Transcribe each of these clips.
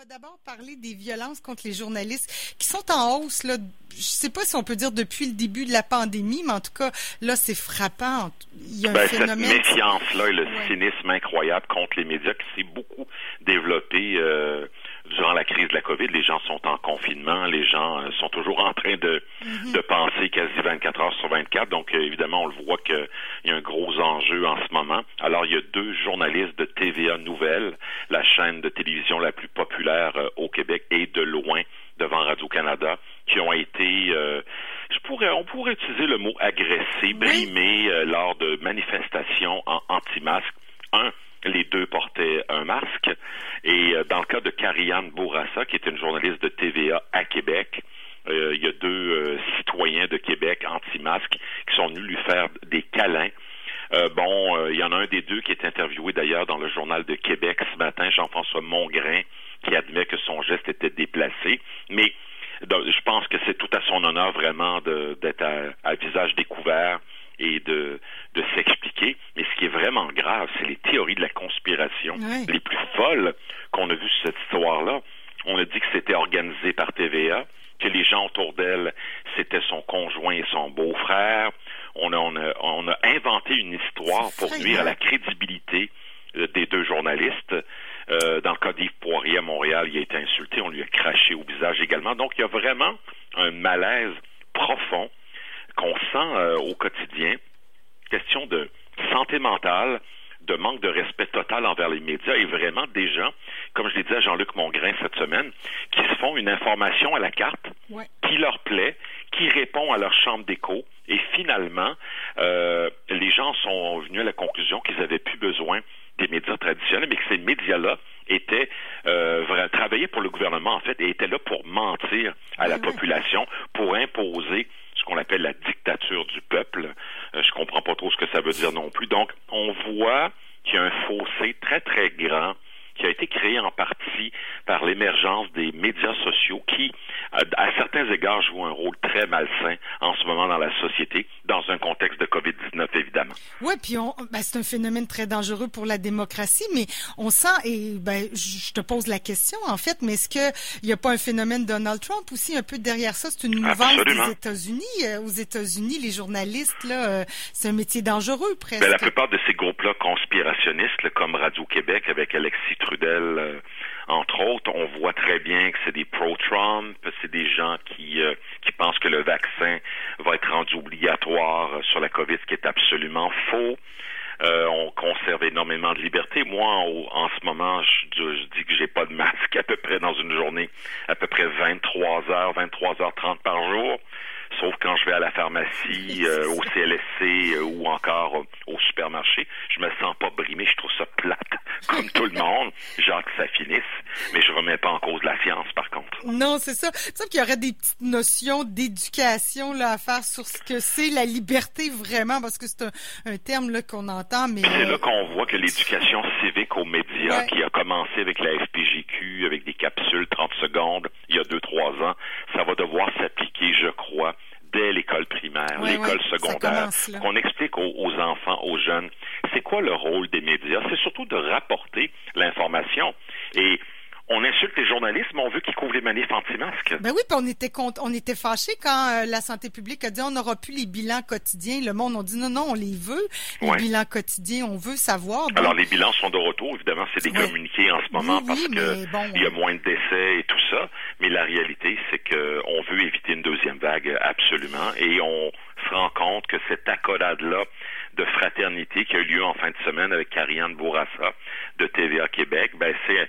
va d'abord parler des violences contre les journalistes qui sont en hausse. Là, je sais pas si on peut dire depuis le début de la pandémie, mais en tout cas, là, c'est frappant. Il y a un ben, phénomène... Cette méfiance-là et le cynisme incroyable contre les médias qui s'est beaucoup développé euh, durant la crise de la COVID, les gens sont en confinement, les gens euh, sont toujours en train de, mhm. de penser quasi 24 heures sur 24. Donc, euh, évidemment, on le voit qu'il y a un gros enjeu en ce moment. Alors, il y a deux journalistes de TVA Nouvelles, la chaîne de télévision la plus populaire euh, au Québec et de loin devant Radio-Canada, qui ont été, je pourrais, on pourrait utiliser le mot agressés, brimés lors de manifestations en anti-masque. Un, les deux portaient un masque. Et euh, dans le cas de Karianne Bourassa, qui est une journaliste de TVA à Québec, euh, il y a deux euh, citoyens de Québec anti-masque qui sont venus lui faire des câlins. bon, il y en a un des deux qui est interviewé d'ailleurs dans le journal de Québec ce matin, Jean-François Mongrain, qui admet que son geste était déplacé. Mais je pense que c'est tout à son honneur vraiment d'être à, visage découvert et de, de s'expliquer. Mais ce qui est vraiment grave, c'est les théories de la conspiration les plus folles qu'on a vues sur cette histoire-là. On a dit que c'était organisé par TVA, que les gens autour d'elle, c'était son conjoint et son beau-frère. On a, on, a, on a inventé une histoire pour nuire à la crédibilité euh, des deux journalistes. Euh, dans le cas d'Yves Poirier à Montréal, il a été insulté, on lui a craché au visage également. Donc, il y a vraiment un malaise profond qu'on sent euh, au quotidien. Question de santé mentale, de manque de respect total envers les médias et vraiment des gens, comme je l'ai dit à Jean-Luc Mongrain cette semaine, qui se font une information à la carte, qui leur plaît, qui répond à leur chambre d'écho et finalement, euh, les gens sont venus à la conclusion qu'ils avaient plus besoin des médias traditionnels, mais que ces médias-là étaient euh, travaillaient pour le gouvernement en fait et étaient là pour mentir à la population, pour imposer ce qu'on appelle la dictature du peuple. Euh, je comprends pas trop ce que ça veut dire non plus. Donc, on voit qu'il y a un fossé très, très grand qui a été créé en partie par l'émergence des médias sociaux qui, à, certains égards, jouent un rôle très malsain en ce moment dans la société, dans un contexte de COVID-19, évidemment. Oui, puis ben, c'est un phénomène très dangereux pour la démocratie, mais on sent, et ben, je te pose la question, en fait, mais est-ce qu'il n'y a pas un phénomène Donald Trump aussi un peu derrière ça? C'est une mouvance des États-Unis. Euh, aux États-Unis, les journalistes, là, euh, c'est un métier dangereux, presque. Ben, la plupart de ces groupes-là conspirationnistes, comme Radio-Québec avec Alexis Euh, entre autres, on voit très bien que c'est des pro-Trump, c'est des gens qui, euh, qui pensent que le vaccin va être rendu obligatoire sur la COVID, ce qui est absolument faux. Euh, on conserve énormément de liberté. Moi, en, ce moment, je, je dis que j'ai pas de masque à peu près dans une journée, à peu près 23 heures, 23 heures 30 par jour sauf quand je vais à la pharmacie, euh, au CLSC euh, ou encore euh, au supermarché, je me sens pas brimé, je trouve ça plate, comme tout le monde. J'ai hâte que ça finisse, mais je remets pas en cause la science, par contre. Non, c'est ça. Sauf qu'il y aurait des petites notions d'éducation là à faire sur ce que c'est la liberté vraiment, parce que c'est un, terme là qu'on entend, mais c'est là qu'on voit que l'éducation civique aux médias, qui a commencé avec la FPGQ, avec des capsules 30 secondes, il y a deux trois ans, ça va devoir s'appliquer, je crois, dès l'école primaire, l'école secondaire, qu'on explique aux, enfants, aux jeunes, c'est quoi le rôle des médias? C'est surtout de rapporter l'information. Et on insulte les journalistes, mais on veut qu'ils couvrent les manifs anti-masques. Ben oui, puis on était on était fâchés quand euh, la santé publique a dit on n'aura plus les bilans quotidiens. Le monde a dit non, non, on les veut. Les bilans quotidiens, on veut savoir. Alors les bilans sont de retour, évidemment, c'est des communiqués en ce moment parce que il y a moins de décès et tout ça. Mais la réalité, c'est qu'on veut éviter une deuxième vague absolument, et on se rend compte que cette accolade-là de fraternité qui a eu lieu en fin de semaine avec Karianne Bourassa de TVA Québec, ben c'est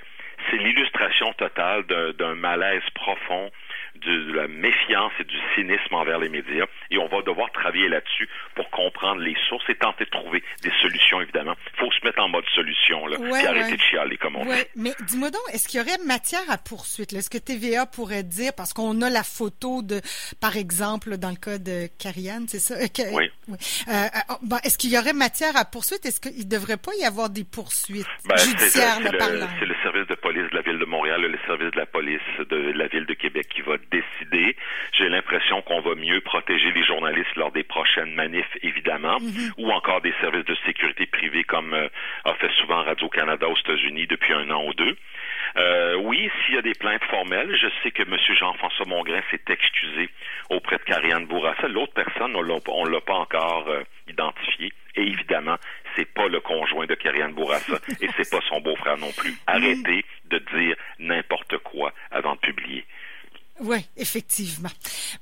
c'est l'illustration totale d'un malaise profond de la méfiance et du cynisme envers les médias. Et on va devoir travailler là-dessus pour comprendre les sources et tenter de trouver des solutions, évidemment. Il faut se mettre en mode solution, là, et arrêter de chialer, comme on dit. Mais dis-moi donc, est-ce qu'il y aurait matière à poursuite? Est-ce que TVA pourrait dire, parce qu'on a la photo de, par exemple, dans le cas de Carianne, c'est ça? Euh, oui. Euh, euh, est-ce qu'il y aurait matière à poursuite? Est-ce qu'il ne devrait pas y avoir des poursuites ben, judiciaires, C'est le service de police de la Ville de Montréal, le service de la police de la Ville de Québec qui va décider. J'ai l'impression qu'on va mieux protéger les journalistes lors des prochaines manifs, évidemment, mhm. ou encore des services de sécurité privés comme euh, a fait souvent Radio-Canada aux États-Unis depuis un an ou deux. Euh, oui, s'il y a des plaintes formelles, je sais que M. Jean-François Mongrain s'est excusé auprès de Karianne Bourassa. L'autre personne, on ne l'a pas encore euh, identifié. Et évidemment, c'est pas le conjoint de Karianne Bourassa et c'est pas son beau-frère non plus. Arrêtez de dire n'importe quoi avant de publier. Oui, effectivement.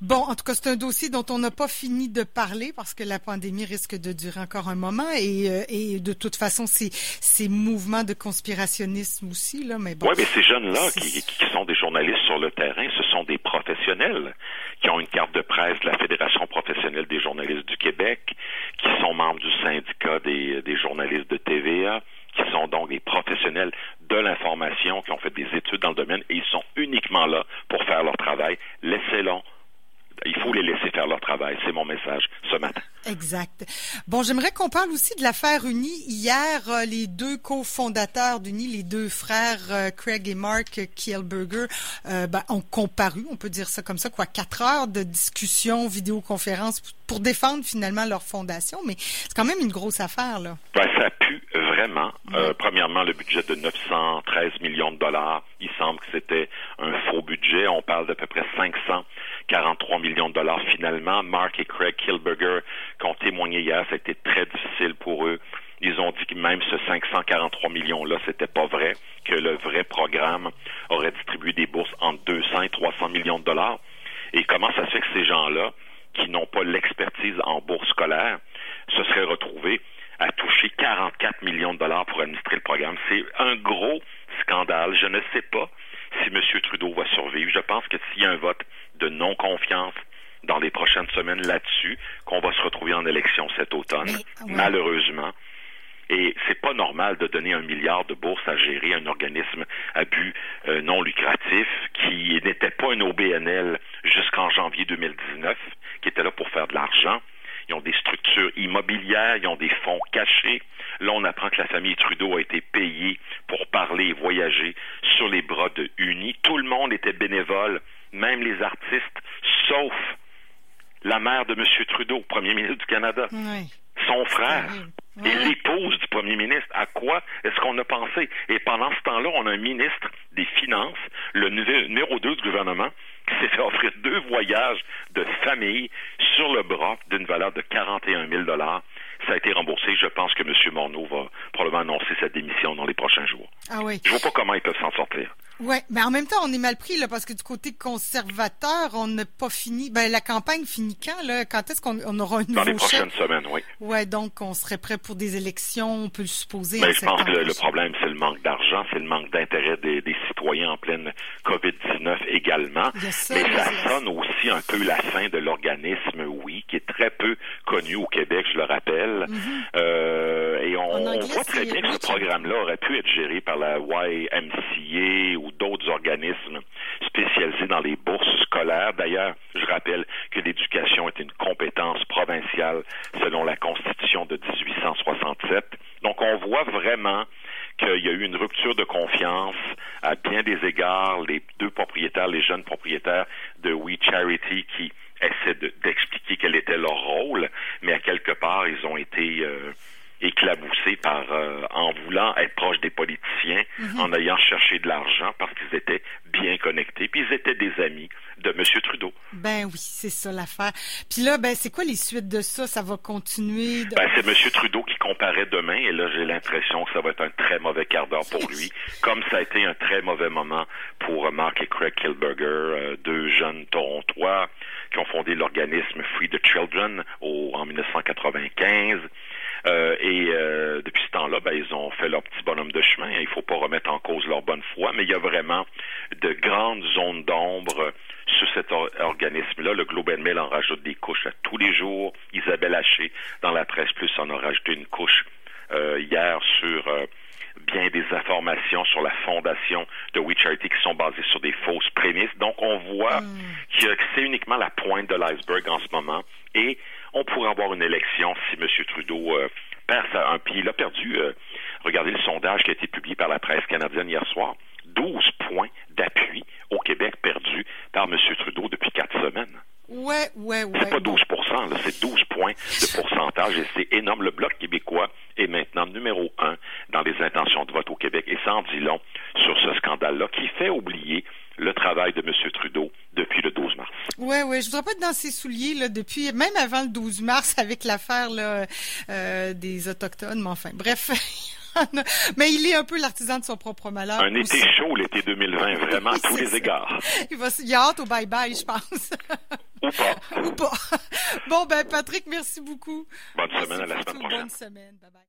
Bon, en tout cas, c'est un dossier dont on n'a pas fini de parler parce que la pandémie risque de durer encore un moment et, euh, et de toute façon, ces mouvements de conspirationnisme aussi, là, mais bon. Oui, mais ces jeunes-là qui, qui, sont des journalistes sur le terrain, ce sont des professionnels qui ont une carte de presse de la Fédération professionnelle des journalistes du Québec, qui sont membres du syndicat des, des journalistes de TVA, qui sont donc des professionnels de l'information, qui ont fait des études dans le domaine et ils sont uniquement là pour faire leur travail. Laissez-les il faut les laisser faire leur travail. C'est mon message ce matin. Exact. Bon, j'aimerais qu'on parle aussi de l'affaire Uni. Hier, euh, les deux cofondateurs d'Uni, les deux frères euh, Craig et Mark Kielberger, euh, ben, ont comparu, on peut dire ça comme ça, quoi, quatre heures de discussion, vidéoconférence pour défendre finalement leur fondation. Mais c'est quand même une grosse affaire, là. Ben, ça pue vraiment. premièrement, le budget de 913 millions de dollars. Il semble que c'était un faux budget. On parle d'à peu près 543 millions de dollars finalement. Mark et Craig Kielberger qui ont témoigné hier, ça a été très difficile pour eux. Ils ont dit que même ce 543 millions-là, c'était pas vrai, que le vrai programme aurait distribué des bourses entre 200 et 300 millions de dollars. Et comment ça se fait que ces gens-là, qui n'ont pas l'expertise en bourse scolaire, se seraient retrouvés à toucher 44 millions de dollars pour administrer le programme? C'est un gros scandale. Je ne sais pas si M. Trudeau va survivre. Je pense que s'il y a un vote de non-confiance dans les prochaines semaines là-dessus, qu'on va se retrouver en élection cet automne, malheureusement. Et c'est pas normal de donner un milliard de bourses à gérer un organisme à but euh, non lucratif qui n'était pas un OBNL jusqu'en janvier 2019, qui était là pour faire de l'argent. Ils ont des structures immobilières, ils ont des fonds cachés. Là, on apprend que la famille Trudeau a été payée pour parler et voyager sur les bras de Uni. Tout le monde était bénévole, même les artistes, sauf la mère de M. Trudeau, premier ministre du Canada, son frère et l'épouse du premier ministre. À quoi est-ce qu'on a pensé? Et pendant ce temps-là, on a un ministre des Finances, le numéro 2 du gouvernement, qui s'est fait offrir deux voyages de famille sur le bras d'une valeur de 41 000 ça a été remboursé. Je pense que M. Morneau va probablement annoncer sa démission dans les prochains jours. Ah oui. Je vois pas comment ils peuvent s'en sortir. Oui, mais en même temps, on est mal pris là parce que du côté conservateur, on n'a pas fini. Ben la campagne finit quand là? Quand est-ce qu'on aura une Dans les prochaines semaines, oui. Ouais, donc on serait prêt pour des élections, on peut le supposer. Mais ben, je pense que le, problème, c'est le manque d'argent, c'est le manque d'intérêt des, citoyens en pleine COVID-19 également. mais ça sonne aussi un peu la fin de l'organisme, oui, qui est très peu connu au Québec, je le rappelle. Mm-hmm. euh, voit très bien que ce programme-là aurait pu être géré par la YMCA ou d'autres organismes spécialisés dans les bourses scolaires. D'ailleurs, je rappelle que l'éducation est une compétence provinciale selon la Constitution de 1867. Donc, on voit vraiment qu'il y a eu une rupture de confiance à bien des égards. Les deux propriétaires, les jeunes propriétaires de We Charity qui essaient d'expliquer quel était leur rôle, mais à quelque part, ils ont été... Euh, éclaboussés par euh, en voulant être proches des politiciens, mhm. en ayant cherché de l'argent parce qu'ils étaient bien connectés, puis ils étaient des amis de M. Trudeau. Ben oui, c'est ça l'affaire. Puis là, ben c'est quoi les suites de ça? Ça va continuer Ben c'est M. Trudeau qui comparaît demain, et là j'ai l'impression que ça va être un très mauvais quart d'heure pour lui, comme ça a été un très mauvais moment pour Mark et Craig Kilberger, euh, deux jeunes Torontois qui ont fondé l'organisme Free the Children au, en 1995. Euh, et euh, depuis ce temps-là, ben, ils ont fait leur petit bonhomme de chemin. Il ne faut pas remettre en cause leur bonne foi, mais il y a vraiment de grandes zones d'ombre sur cet organisme-là. Le Globe and Mail en rajoute des couches à tous les jours. Isabelle Haché, dans la presse plus, en a rajouté une couche euh, hier sur bien des informations sur la fondation de We Charity qui sont basées sur des fausses prémices. Donc, on voit hmm. que c'est uniquement la pointe de l'iceberg en ce moment. Et on pourrait avoir une élection si M. Trudeau euh, perd sa, un pied. Il a perdu, euh, regardez le sondage qui a été publié par la presse canadienne hier soir, 12 points d'appui au Québec perdu par M. Trudeau depuis quatre semaines. Ouais, ouais, ouais. C'est pas 12% c'est 12 points de pourcentage et c'est énorme. Le Bloc québécois est maintenant numéro un dans les intentions de vote au Québec et ça en dit long sur ce scandale-là qui fait oublier le travail de M. Trudeau depuis le 12 mars. Oui, oui, je voudrais pas être dans ses souliers là, depuis, même avant le 12 mars avec l'affaire là, euh, des Autochtones, mais enfin, bref. Mais il est un peu l'artisan de son propre malheur. Un été chaud, l'été 2020, vraiment, à tous les égards. Il, va, il a hâte au bye-bye, je pense. Ou pas. Ou pas. Bon, ben, Patrick, merci beaucoup. Bonne semaine, à la semaine prochaine. Bonne semaine. Bye-bye.